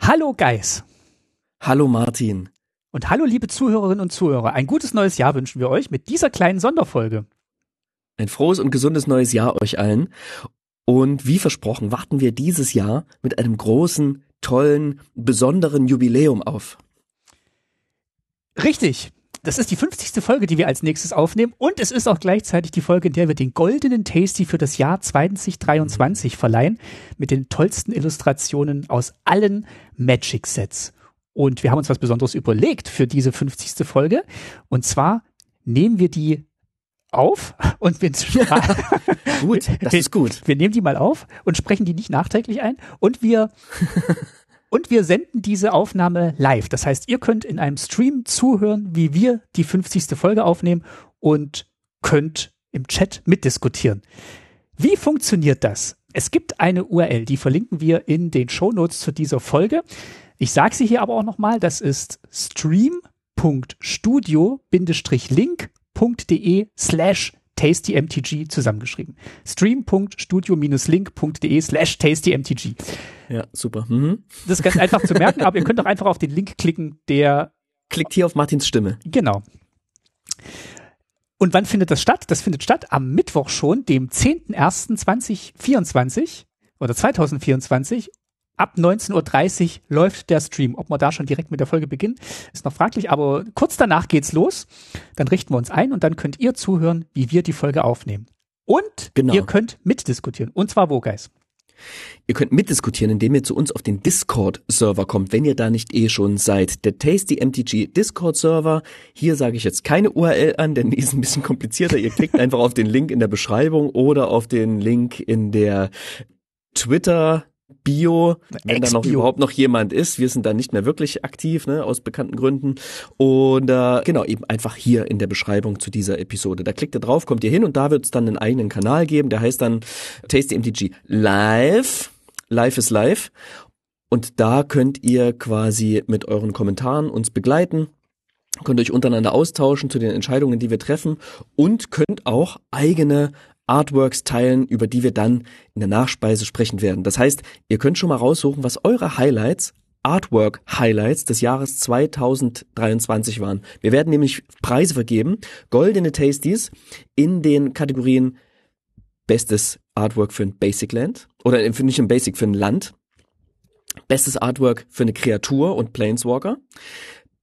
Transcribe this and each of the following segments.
Hallo Geis. Hallo Martin. Und hallo liebe Zuhörerinnen und Zuhörer. Ein gutes neues Jahr wünschen wir euch mit dieser kleinen Sonderfolge. Ein frohes und gesundes neues Jahr euch allen. Und wie versprochen warten wir dieses Jahr mit einem großen, tollen, besonderen Jubiläum auf. Richtig. Das ist die 50. Folge, die wir als nächstes aufnehmen. Und es ist auch gleichzeitig die Folge, in der wir den goldenen Tasty für das Jahr 2023 verleihen. Mit den tollsten Illustrationen aus allen Magic Sets. Und wir haben uns was Besonderes überlegt für diese 50. Folge. Und zwar nehmen wir die auf und wir gut, das ist gut. Wir nehmen die mal auf und sprechen die nicht nachträglich ein und wir und wir senden diese Aufnahme live. Das heißt, ihr könnt in einem Stream zuhören, wie wir die 50. Folge aufnehmen und könnt im Chat mitdiskutieren. Wie funktioniert das? Es gibt eine URL, die verlinken wir in den Show Notes zu dieser Folge. Ich sage sie hier aber auch nochmal, das ist stream.studio-link.de slash tastymtg zusammengeschrieben. stream.studio-link.de slash tastymtg. Ja, super. Mhm. Das ist ganz einfach zu merken, aber ihr könnt auch einfach auf den Link klicken, der Klickt hier auf Martins Stimme. Genau. Und wann findet das statt? Das findet statt am Mittwoch schon, dem 10.01.2024 oder 2024 ab 19.30 Uhr läuft der Stream. Ob wir da schon direkt mit der Folge beginnen, ist noch fraglich, aber kurz danach geht's los. Dann richten wir uns ein und dann könnt ihr zuhören, wie wir die Folge aufnehmen. Und genau. ihr könnt mitdiskutieren. Und zwar wo, Guys? Ihr könnt mitdiskutieren, indem ihr zu uns auf den Discord-Server kommt, wenn ihr da nicht eh schon seid. Der Tasty MTG Discord-Server. Hier sage ich jetzt keine URL an, denn die ist ein bisschen komplizierter. Ihr klickt einfach auf den Link in der Beschreibung oder auf den Link in der Twitter Bio, wenn da noch überhaupt noch jemand ist. Wir sind da nicht mehr wirklich aktiv, ne, aus bekannten Gründen. Und äh, genau, eben einfach hier in der Beschreibung zu dieser Episode. Da klickt ihr drauf, kommt ihr hin und da wird es dann einen eigenen Kanal geben, der heißt dann Tasty MTG Live. Live is live. Und da könnt ihr quasi mit euren Kommentaren uns begleiten könnt euch untereinander austauschen zu den Entscheidungen, die wir treffen und könnt auch eigene Artworks teilen, über die wir dann in der Nachspeise sprechen werden. Das heißt, ihr könnt schon mal raussuchen, was eure Highlights Artwork Highlights des Jahres 2023 waren. Wir werden nämlich Preise vergeben, goldene Tasties in den Kategorien bestes Artwork für ein Basic Land oder nicht ein Basic für ein Land, bestes Artwork für eine Kreatur und Planeswalker,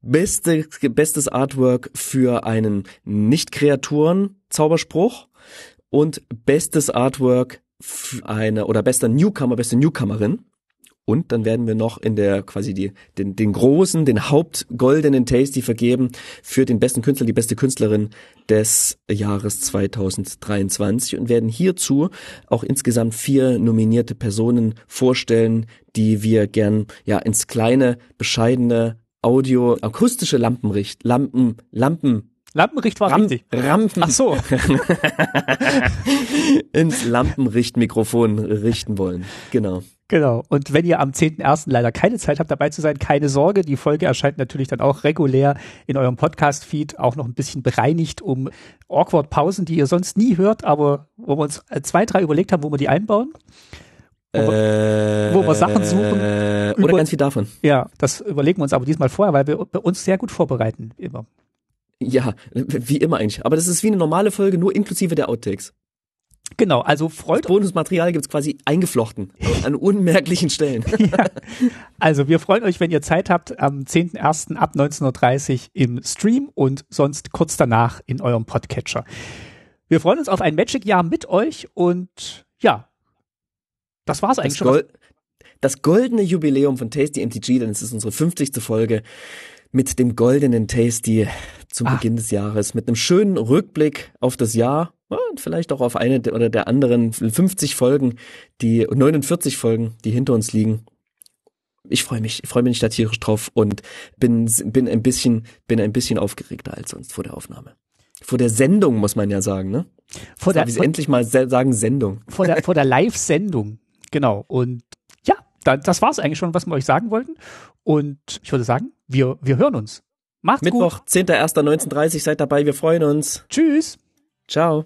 beste, bestes Artwork für einen Nicht-Kreaturen Zauberspruch und bestes Artwork für eine oder bester Newcomer, beste Newcomerin. Und dann werden wir noch in der quasi die, den, den großen, den hauptgoldenen Tasty vergeben für den besten Künstler, die beste Künstlerin des Jahres 2023 und werden hierzu auch insgesamt vier nominierte Personen vorstellen, die wir gern ja ins kleine, bescheidene Audio, akustische Lampenricht, Lampen, Lampen, Lampenricht war Ram richtig. Rampen. Ach so. ins Lampenrichtmikrofon richten wollen. Genau. Genau. Und wenn ihr am 10.01. leider keine Zeit habt, dabei zu sein, keine Sorge. Die Folge erscheint natürlich dann auch regulär in eurem Podcast-Feed, auch noch ein bisschen bereinigt um awkward Pausen, die ihr sonst nie hört, aber wo wir uns zwei, drei überlegt haben, wo wir die einbauen. Wo wir, äh, wo wir Sachen suchen. Oder über, ganz viel davon. Ja, das überlegen wir uns aber diesmal vorher, weil wir bei uns sehr gut vorbereiten immer. Ja, wie immer eigentlich. Aber das ist wie eine normale Folge, nur inklusive der Outtakes. Genau, also freut das Bonusmaterial gibt's quasi eingeflochten an unmerklichen Stellen. ja. Also wir freuen euch, wenn ihr Zeit habt, am 10.01. ab 19.30 Uhr im Stream und sonst kurz danach in eurem Podcatcher. Wir freuen uns auf ein Magic-Jahr mit euch und ja, das war's eigentlich das schon. Gold, das goldene Jubiläum von Tasty MTG, denn es ist unsere 50. Folge mit dem goldenen Tasty zum ah. Beginn des Jahres, mit einem schönen Rückblick auf das Jahr und vielleicht auch auf eine oder der anderen 50 Folgen, die 49 Folgen, die hinter uns liegen. Ich freue mich, ich freue mich da tierisch drauf und bin bin ein bisschen bin ein bisschen aufgeregter als sonst vor der Aufnahme. Vor der Sendung muss man ja sagen, ne? Vor der, vor, endlich mal sagen Sendung. Vor der vor der Live-Sendung, genau. Und ja, das war's eigentlich schon, was wir euch sagen wollten. Und ich würde sagen, wir wir hören uns. Macht's Mittwoch, gut. 10.01.1930, seid dabei, wir freuen uns. Tschüss. Ciao.